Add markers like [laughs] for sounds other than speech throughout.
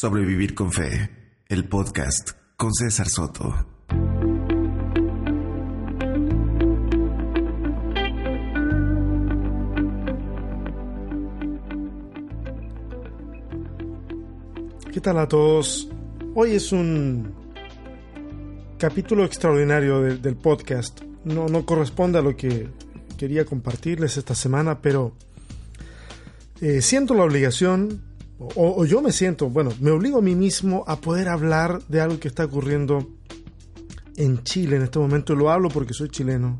Sobrevivir con Fe, el podcast con César Soto. ¿Qué tal a todos? Hoy es un capítulo extraordinario del podcast. No, no corresponde a lo que quería compartirles esta semana, pero eh, siento la obligación o, yo me siento, bueno, me obligo a mí mismo a poder hablar de algo que está ocurriendo en Chile en este momento. Lo hablo porque soy chileno,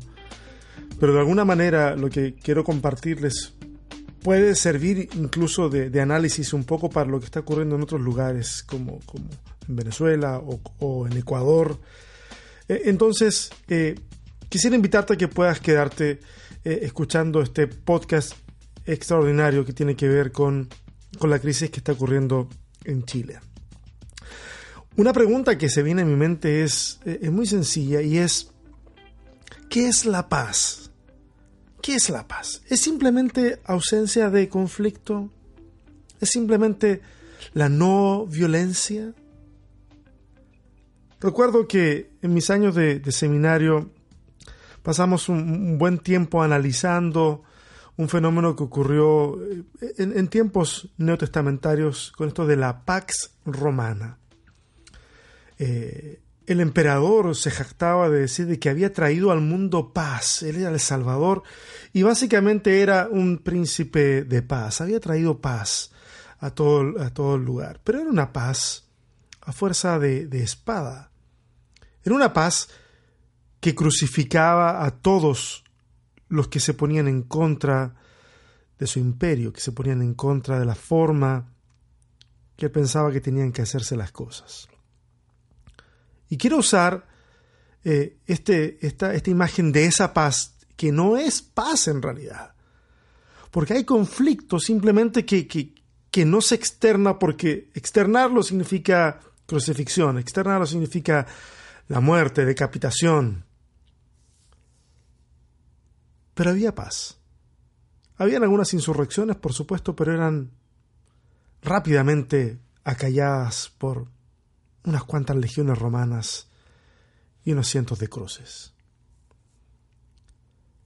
pero de alguna manera lo que quiero compartirles puede servir incluso de, análisis un poco para lo que está ocurriendo en otros lugares, como, como en Venezuela o, en Ecuador. E, entonces, eh, quisiera invitarte a que puedas quedarte eh, escuchando este podcast extraordinario que tiene que ver con con la crisis que está ocurriendo en Chile. Una pregunta que se viene a mi mente es, eh, es muy sencilla y es, ¿qué es la paz? ¿Qué es la paz? ¿Es simplemente ausencia de conflicto? ¿Es simplemente la no violencia? Recuerdo que en mis años de, seminario pasamos un, buen tiempo analizando un fenómeno que ocurrió eh, en, tiempos neotestamentarios con esto de la Pax Romana. Eh, el emperador se jactaba de decir de que había traído al mundo paz, él era el Salvador y básicamente era un príncipe de paz, había traído paz a todo, a todo el lugar, pero era una paz a fuerza de, de espada, era una paz que crucificaba a todos los que se ponían en contra de su imperio, que se ponían en contra de la forma que pensaba que tenían que hacerse las cosas. Y quiero usar eh, este, esta, esta imagen de esa paz, que no es paz en realidad, porque hay conflictos simplemente que, que, que no se externa, porque externarlo significa crucifixión, externarlo significa la muerte, decapitación, pero había paz. Habían algunas insurrecciones, por supuesto, pero eran rápidamente acalladas por unas cuantas legiones romanas y unos cientos de cruces.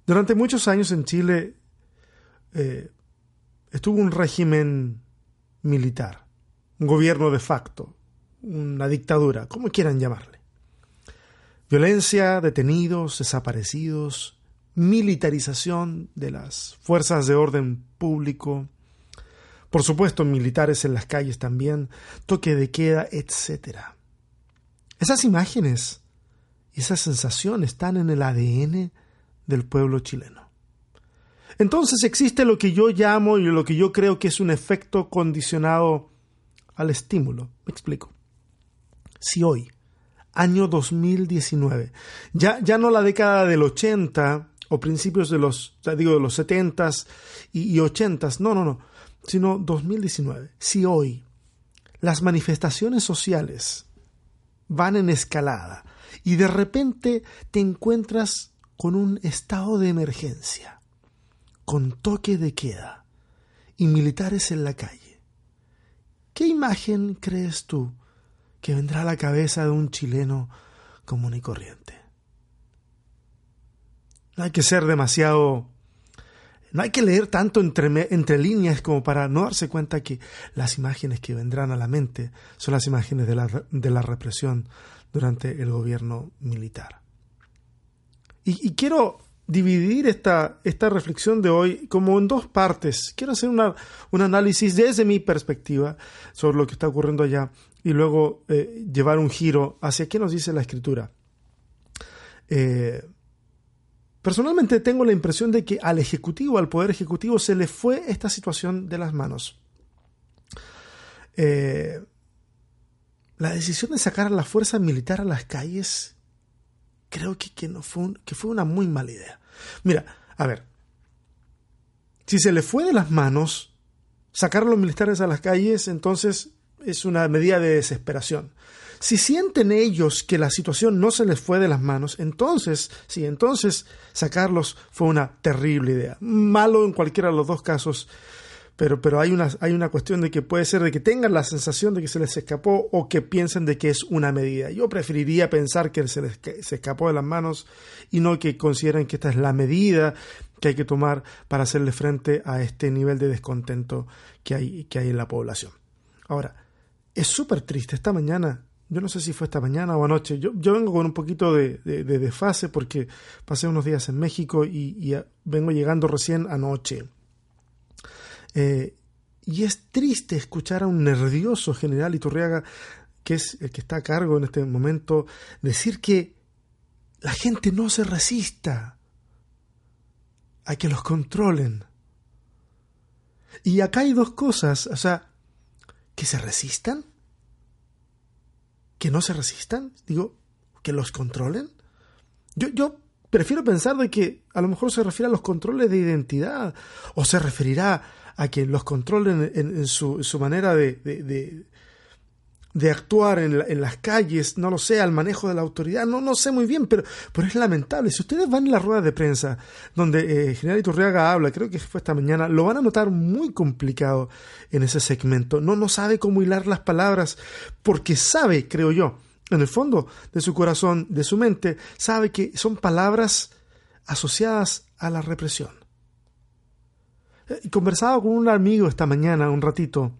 Durante muchos años en Chile eh, estuvo un régimen militar, un gobierno de facto, una dictadura, como quieran llamarle. Violencia, detenidos, desaparecidos, militarización de las fuerzas de orden público, por supuesto militares en las calles también, toque de queda, etc. Esas imágenes y esas sensaciones están en el ADN del pueblo chileno. Entonces existe lo que yo llamo y lo que yo creo que es un efecto condicionado al estímulo. Me explico. Si hoy, año 2019, ya, ya no la década del 80, o principios de los, digo, de los 70s y, 80s, no, no, no, sino 2019. Si hoy las manifestaciones sociales van en escalada y de repente te encuentras con un estado de emergencia, con toque de queda y militares en la calle, ¿qué imagen crees tú que vendrá a la cabeza de un chileno común y corriente? No hay que ser demasiado... No hay que leer tanto entre, entre líneas como para no darse cuenta que las imágenes que vendrán a la mente son las imágenes de la, de la represión durante el gobierno militar. Y, quiero dividir esta, esta, reflexión de hoy como en dos partes. Quiero hacer una, un análisis desde mi perspectiva sobre lo que está ocurriendo allá y luego eh, llevar un giro hacia qué nos dice la escritura. Eh, Personalmente tengo la impresión de que al Ejecutivo, al Poder Ejecutivo, se le fue esta situación de las manos. Eh, la decisión de sacar a la fuerza militar a las calles creo que, no fue, que fue una muy mala idea. Mira, a ver, si se le fue de las manos sacar a los militares a las calles, entonces es una medida de desesperación. Si sienten ellos que la situación no se les fue de las manos, entonces, sí, entonces sacarlos fue una terrible idea. Malo en cualquiera de los dos casos, pero, pero hay, una, hay una cuestión de que puede ser de que tengan la sensación de que se les escapó o que piensen de que es una medida. Yo preferiría pensar que se les se escapó de las manos y no que consideren que esta es la medida que hay que tomar para hacerle frente a este nivel de descontento que hay, que hay en la población. Ahora, es súper triste. Esta mañana, yo no sé si fue esta mañana o anoche, yo, yo vengo con un poquito de, de, desfase porque pasé unos días en México y, vengo llegando recién anoche. Eh, y es triste escuchar a un nervioso general Iturriaga, que es el que está a cargo en este momento, decir que la gente no se resista a que los controlen. Y acá hay dos cosas, o sea, que se resistan, que no se resistan, digo, que los controlen. Yo, yo prefiero pensar de que a lo mejor se refiere a los controles de identidad o se referirá a que los controlen en, su, manera de, de, actuar en, las calles, no lo sé, al manejo de la autoridad, no, no sé muy bien, pero, pero es lamentable. Si ustedes van en la rueda de prensa donde eh, General Iturriaga habla, creo que fue esta mañana, lo van a notar muy complicado en ese segmento. No, no sabe cómo hilar las palabras, porque sabe, creo yo, en el fondo de su corazón, de su mente, sabe que son palabras asociadas a la represión. Eh, conversaba con un amigo esta mañana, un ratito,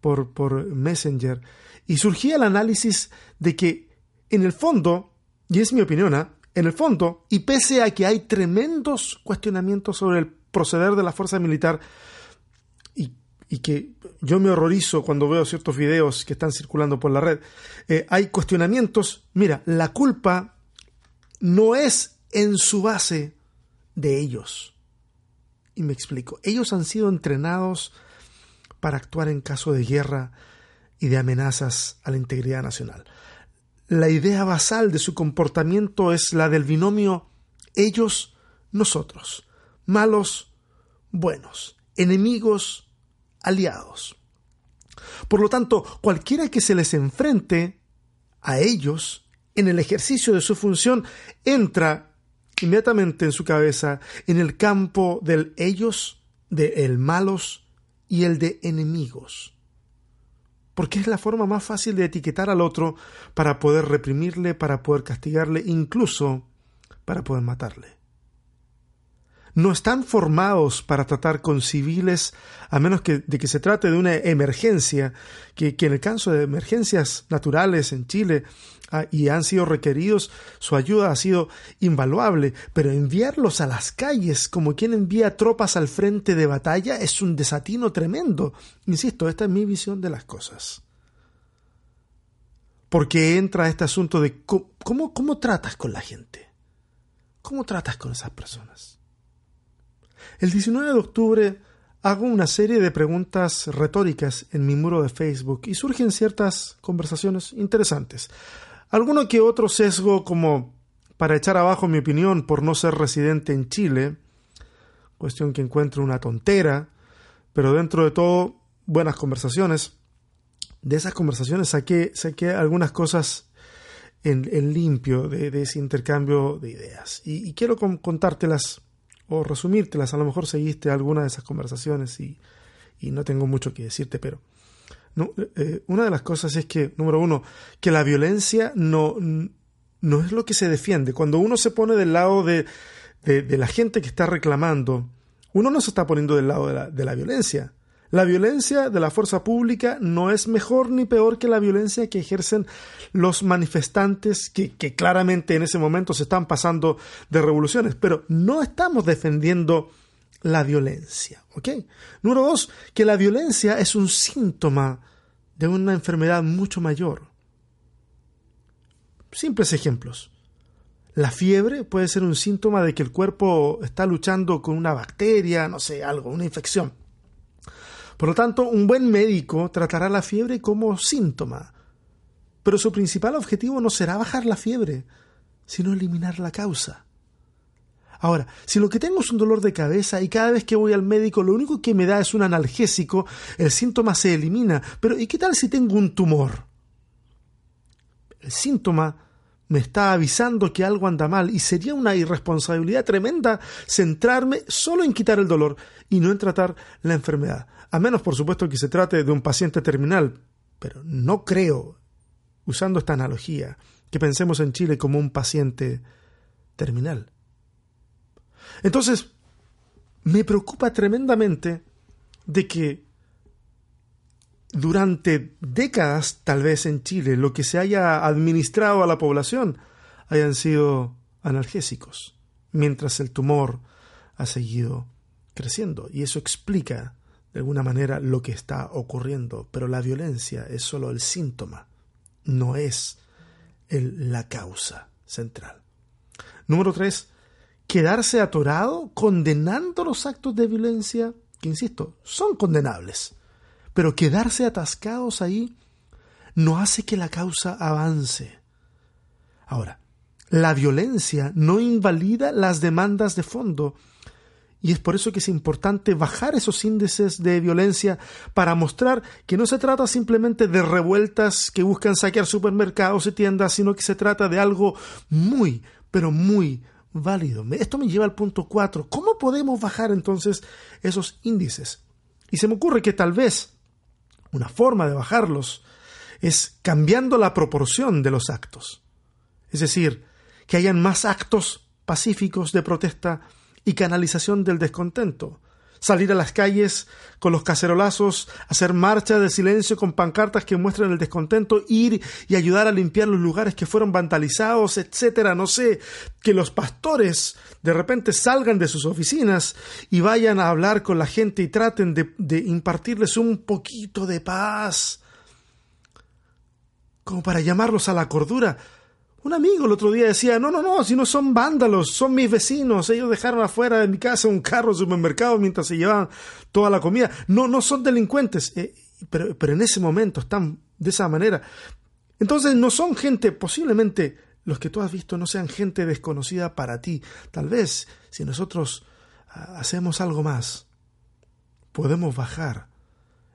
por, por Messenger, y surgía el análisis de que, en el fondo, y es mi opinión, ¿ah? en el fondo, y pese a que hay tremendos cuestionamientos sobre el proceder de la fuerza militar, y, y que yo me horrorizo cuando veo ciertos videos que están circulando por la red, eh, hay cuestionamientos, mira, la culpa no es en su base de ellos. Y me explico. Ellos han sido entrenados para actuar en caso de guerra y de amenazas a la integridad nacional. La idea basal de su comportamiento es la del binomio ellos, nosotros, malos, buenos, enemigos, aliados. Por lo tanto, cualquiera que se les enfrente a ellos en el ejercicio de su función entra inmediatamente en su cabeza en el campo del ellos, de el malos y el de enemigos. Porque es la forma más fácil de etiquetar al otro para poder reprimirle, para poder castigarle, incluso para poder matarle no están formados para tratar con civiles a menos que, de que se trate de una emergencia, que, en el caso de emergencias naturales en Chile ah, y han sido requeridos, su ayuda ha sido invaluable, pero enviarlos a las calles como quien envía tropas al frente de batalla es un desatino tremendo. Insisto, esta es mi visión de las cosas. Porque entra este asunto de cómo, cómo tratas con la gente. ¿Cómo tratas con esas personas? El 19 de octubre hago una serie de preguntas retóricas en mi muro de Facebook y surgen ciertas conversaciones interesantes. Alguno que otro sesgo como para echar abajo mi opinión por no ser residente en Chile, cuestión que encuentro una tontera, pero dentro de todo buenas conversaciones. De esas conversaciones saqué, saqué algunas cosas en, limpio de, ese intercambio de ideas y, y quiero contártelas o resumírtelas. A lo mejor seguiste alguna de esas conversaciones y, no tengo mucho que decirte, pero eh, una de las cosas es que, número uno, que la violencia no, no es lo que se defiende. Cuando uno se pone del lado de, de, la gente que está reclamando, uno no se está poniendo del lado de la, de la violencia. La violencia de la fuerza pública no es mejor ni peor que la violencia que ejercen los manifestantes que, claramente en ese momento se están pasando de revoluciones, pero no estamos defendiendo la violencia. ¿Ok? Número dos, que la violencia es un síntoma de una enfermedad mucho mayor. Simples ejemplos. La fiebre puede ser un síntoma de que el cuerpo está luchando con una bacteria, no sé, algo, una infección. Por lo tanto, un buen médico tratará la fiebre como síntoma, pero su principal objetivo no será bajar la fiebre, sino eliminar la causa. Ahora, si lo que tengo es un dolor de cabeza y cada vez que voy al médico lo único que me da es un analgésico, el síntoma se elimina. Pero ¿y qué tal si tengo un tumor? El síntoma me está avisando que algo anda mal y sería una irresponsabilidad tremenda centrarme solo en quitar el dolor y no en tratar la enfermedad. A menos, por supuesto, que se trate de un paciente terminal. Pero no creo, usando esta analogía, que pensemos en Chile como un paciente terminal. Entonces, me preocupa tremendamente de que durante décadas, tal vez en Chile, lo que se haya administrado a la población hayan sido analgésicos, mientras el tumor ha seguido creciendo. Y eso explica, de alguna manera, lo que está ocurriendo. Pero la violencia es solo el síntoma, no es la causa central. Número tres, quedarse atorado condenando los actos de violencia, que insisto, son condenables pero quedarse atascados ahí no hace que la causa avance. Ahora, la violencia no invalida las demandas de fondo, y es por eso que es importante bajar esos índices de violencia para mostrar que no se trata simplemente de revueltas que buscan saquear supermercados y tiendas, sino que se trata de algo muy, pero muy válido. Esto me lleva al punto 4. ¿Cómo podemos bajar entonces esos índices? Y se me ocurre que tal vez una forma de bajarlos es cambiando la proporción de los actos. Es decir, que hayan más actos pacíficos de protesta y canalización del descontento, salir a las calles con los cacerolazos, hacer marcha de silencio con pancartas que muestren el descontento, ir y ayudar a limpiar los lugares que fueron vandalizados, etcétera, no sé, que los pastores de repente salgan de sus oficinas y vayan a hablar con la gente y traten de, de impartirles un poquito de paz, como para llamarlos a la cordura, un amigo el otro día decía, no, no, no, si no son vándalos, son mis vecinos, ellos dejaron afuera de mi casa un carro supermercado mientras se llevaban toda la comida. No, no son delincuentes, eh, pero, pero en ese momento están de esa manera. Entonces no son gente, posiblemente los que tú has visto no sean gente desconocida para ti. Tal vez si nosotros ah, hacemos algo más, podemos bajar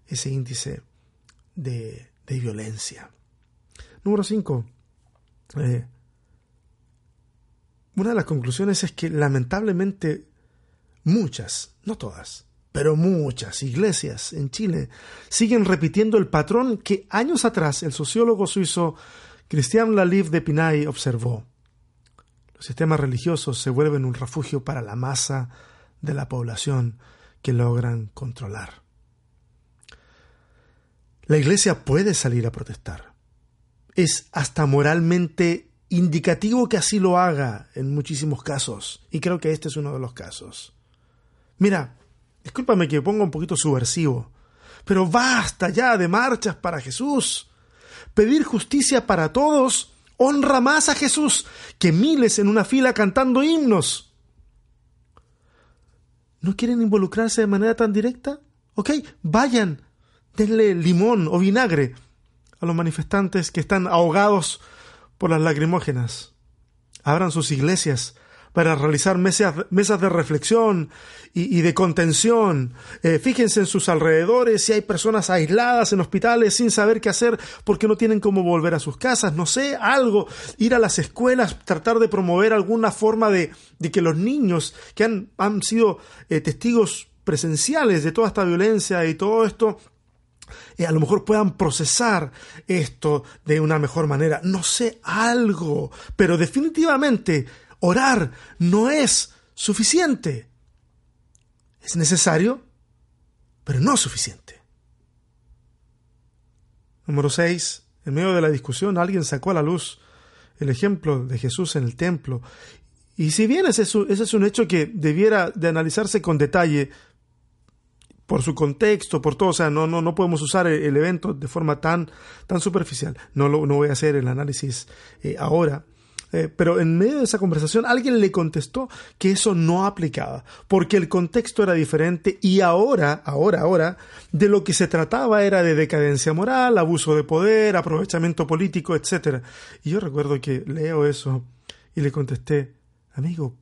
ese índice de, de violencia. Número 5 eh, una de las conclusiones es que lamentablemente muchas, no todas, pero muchas iglesias en Chile siguen repitiendo el patrón que años atrás el sociólogo suizo Christian Lalive de Pinay observó. Los sistemas religiosos se vuelven un refugio para la masa de la población que logran controlar. La iglesia puede salir a protestar, es hasta moralmente indicativo que así lo haga en muchísimos casos, y creo que este es uno de los casos. Mira, discúlpame que ponga un poquito subversivo, pero basta ya de marchas para Jesús. Pedir justicia para todos honra más a Jesús que miles en una fila cantando himnos. ¿No quieren involucrarse de manera tan directa? Ok, vayan, denle limón o vinagre a los manifestantes que están ahogados por las lacrimógenas. Abran sus iglesias para realizar mesas, mesas de reflexión y, de contención. Eh, fíjense en sus alrededores si hay personas aisladas en hospitales sin saber qué hacer porque no tienen cómo volver a sus casas. No sé, algo. Ir a las escuelas, tratar de promover alguna forma de, de que los niños que han, han sido eh, testigos presenciales de toda esta violencia y todo esto a lo mejor puedan procesar esto de una mejor manera. No sé algo, pero definitivamente orar no es suficiente. Es necesario, pero no suficiente. Número 6. En medio de la discusión alguien sacó a la luz el ejemplo de Jesús en el templo. Y si bien ese es, ese es un hecho que debiera de analizarse con detalle, por su contexto, por todo, o sea, no, no, no podemos usar el, evento de forma tan, tan superficial. No, lo, no voy a hacer el análisis eh, ahora. Eh, pero en medio de esa conversación alguien le contestó que eso no aplicaba, porque el contexto era diferente y ahora, ahora, ahora, de lo que se trataba era de decadencia moral, abuso de poder, aprovechamiento político, etc. Y yo recuerdo que leo eso y le contesté, amigo,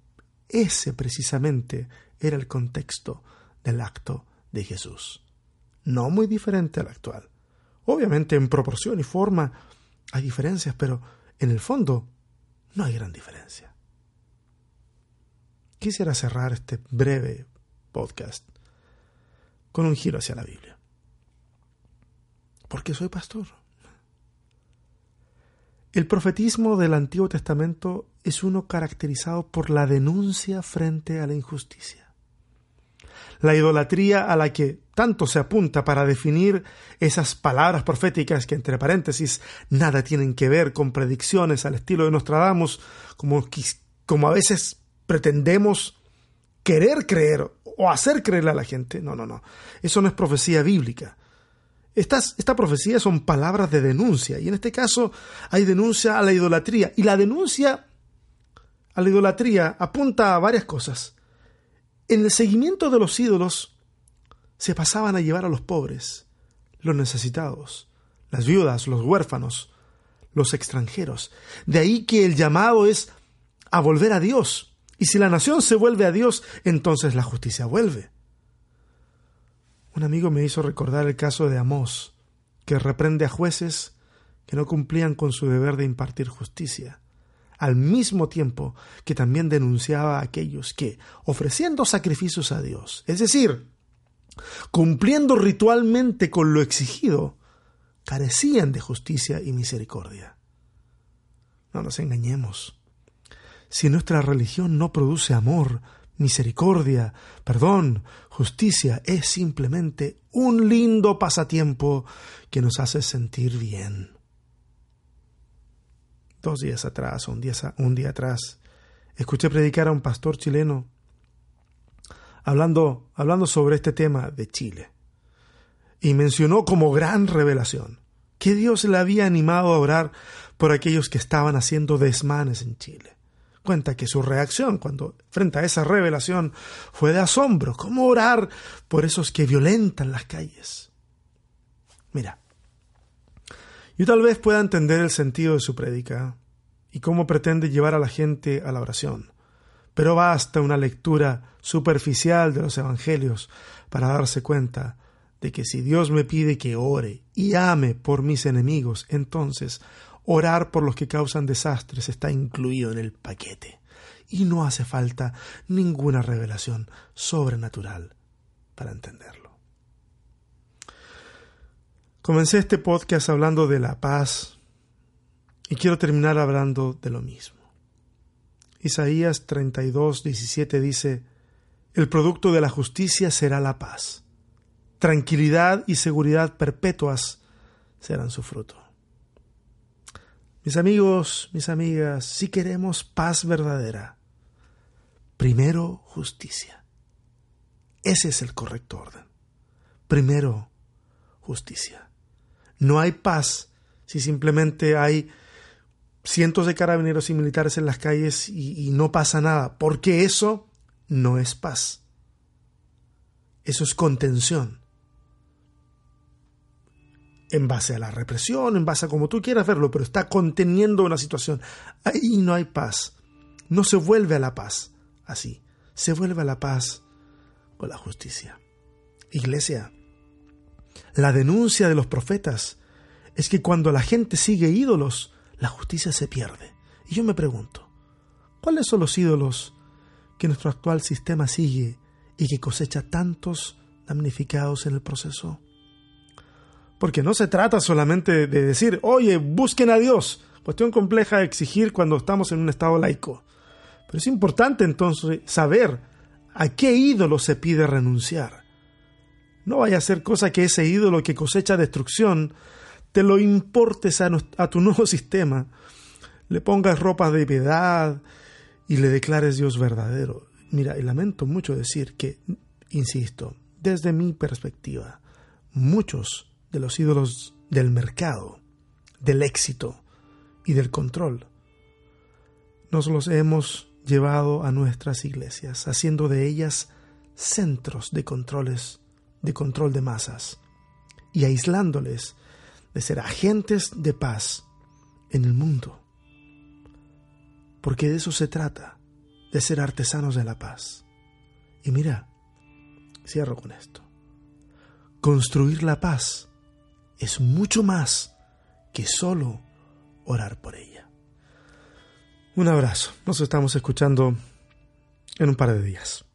ese precisamente era el contexto del acto de Jesús. No muy diferente al actual. Obviamente en proporción y forma hay diferencias, pero en el fondo no hay gran diferencia. Quisiera cerrar este breve podcast con un giro hacia la Biblia. Porque soy pastor. El profetismo del Antiguo Testamento es uno caracterizado por la denuncia frente a la injusticia. La idolatría a la que tanto se apunta para definir esas palabras proféticas que, entre paréntesis, nada tienen que ver con predicciones al estilo de Nostradamus, como, como a veces pretendemos querer creer o hacer creerle a la gente. No, no, no. Eso no es profecía bíblica. Estas, esta son palabras de denuncia, y en este caso hay denuncia a la idolatría. Y la denuncia a la idolatría apunta a varias cosas. En el seguimiento de los ídolos se pasaban a llevar a los pobres, los necesitados, las viudas, los huérfanos, los extranjeros. De ahí que el llamado es a volver a Dios. Y si la nación se vuelve a Dios, entonces la justicia vuelve. Un amigo me hizo recordar el caso de Amós, que reprende a jueces que no cumplían con su deber de impartir justicia, al mismo tiempo que también denunciaba a aquellos que, ofreciendo sacrificios a Dios, es decir, cumpliendo ritualmente con lo exigido, carecían de justicia y misericordia. No nos engañemos. Si nuestra religión no produce amor, misericordia, perdón, justicia es simplemente un lindo pasatiempo que nos hace sentir bien. Dos días atrás, un día, un día atrás, escuché predicar a un pastor chileno hablando, hablando sobre este tema de Chile. Y mencionó como gran revelación que Dios le había animado a orar por aquellos que estaban haciendo desmanes en Chile cuenta que su reacción cuando frente a esa revelación fue de asombro. ¿Cómo orar por esos que violentan las calles? Mira, yo tal vez pueda entender el sentido de su prédica y cómo pretende llevar a la gente a la oración, pero basta una lectura superficial de los evangelios para darse cuenta de que si Dios me pide que ore y ame por mis enemigos, entonces Orar por los que causan desastres está incluido en el paquete. Y no hace falta ninguna revelación sobrenatural para entenderlo. Comencé este podcast hablando de la paz y quiero terminar hablando de lo mismo. Isaías 32, 17 dice, El producto de la justicia será la paz. Tranquilidad y seguridad perpetuas serán su fruto. Mis amigos, mis amigas, si queremos paz verdadera, primero justicia. Ese es el correcto orden. Primero justicia. No hay paz si simplemente hay cientos de carabineros y militares en las calles y, no pasa nada, porque eso no es paz. Eso es contención en base a la represión, en base a como tú quieras verlo, pero está conteniendo una situación. Ahí no hay paz. No se vuelve a la paz así. Se vuelve a la paz con la justicia. Iglesia, la denuncia de los profetas es que cuando la gente sigue ídolos, la justicia se pierde. Y yo me pregunto, ¿cuáles son los ídolos que nuestro actual sistema sigue y que cosecha tantos damnificados en el proceso? Porque no se trata solamente de decir, oye, busquen a Dios. Cuestión compleja de exigir cuando estamos en un estado laico. Pero es importante entonces saber a qué ídolo se pide renunciar. No vaya a ser cosa que ese ídolo que cosecha destrucción te lo importes a, tu [laughs] nuevo sistema, le pongas ropas de piedad y le declares Dios verdadero. Mira, y lamento mucho decir que, insisto, desde mi perspectiva, muchos de los ídolos del mercado, del éxito y del control. Nos los hemos llevado a nuestras iglesias, haciendo de ellas centros de controles, de control de masas, y aislándoles de ser agentes de paz en el mundo. Porque de eso se trata, de ser artesanos de la paz. Y mira, cierro con esto. Construir la paz es mucho más que solo orar por ella. Un abrazo. Nos estamos escuchando en un par de días.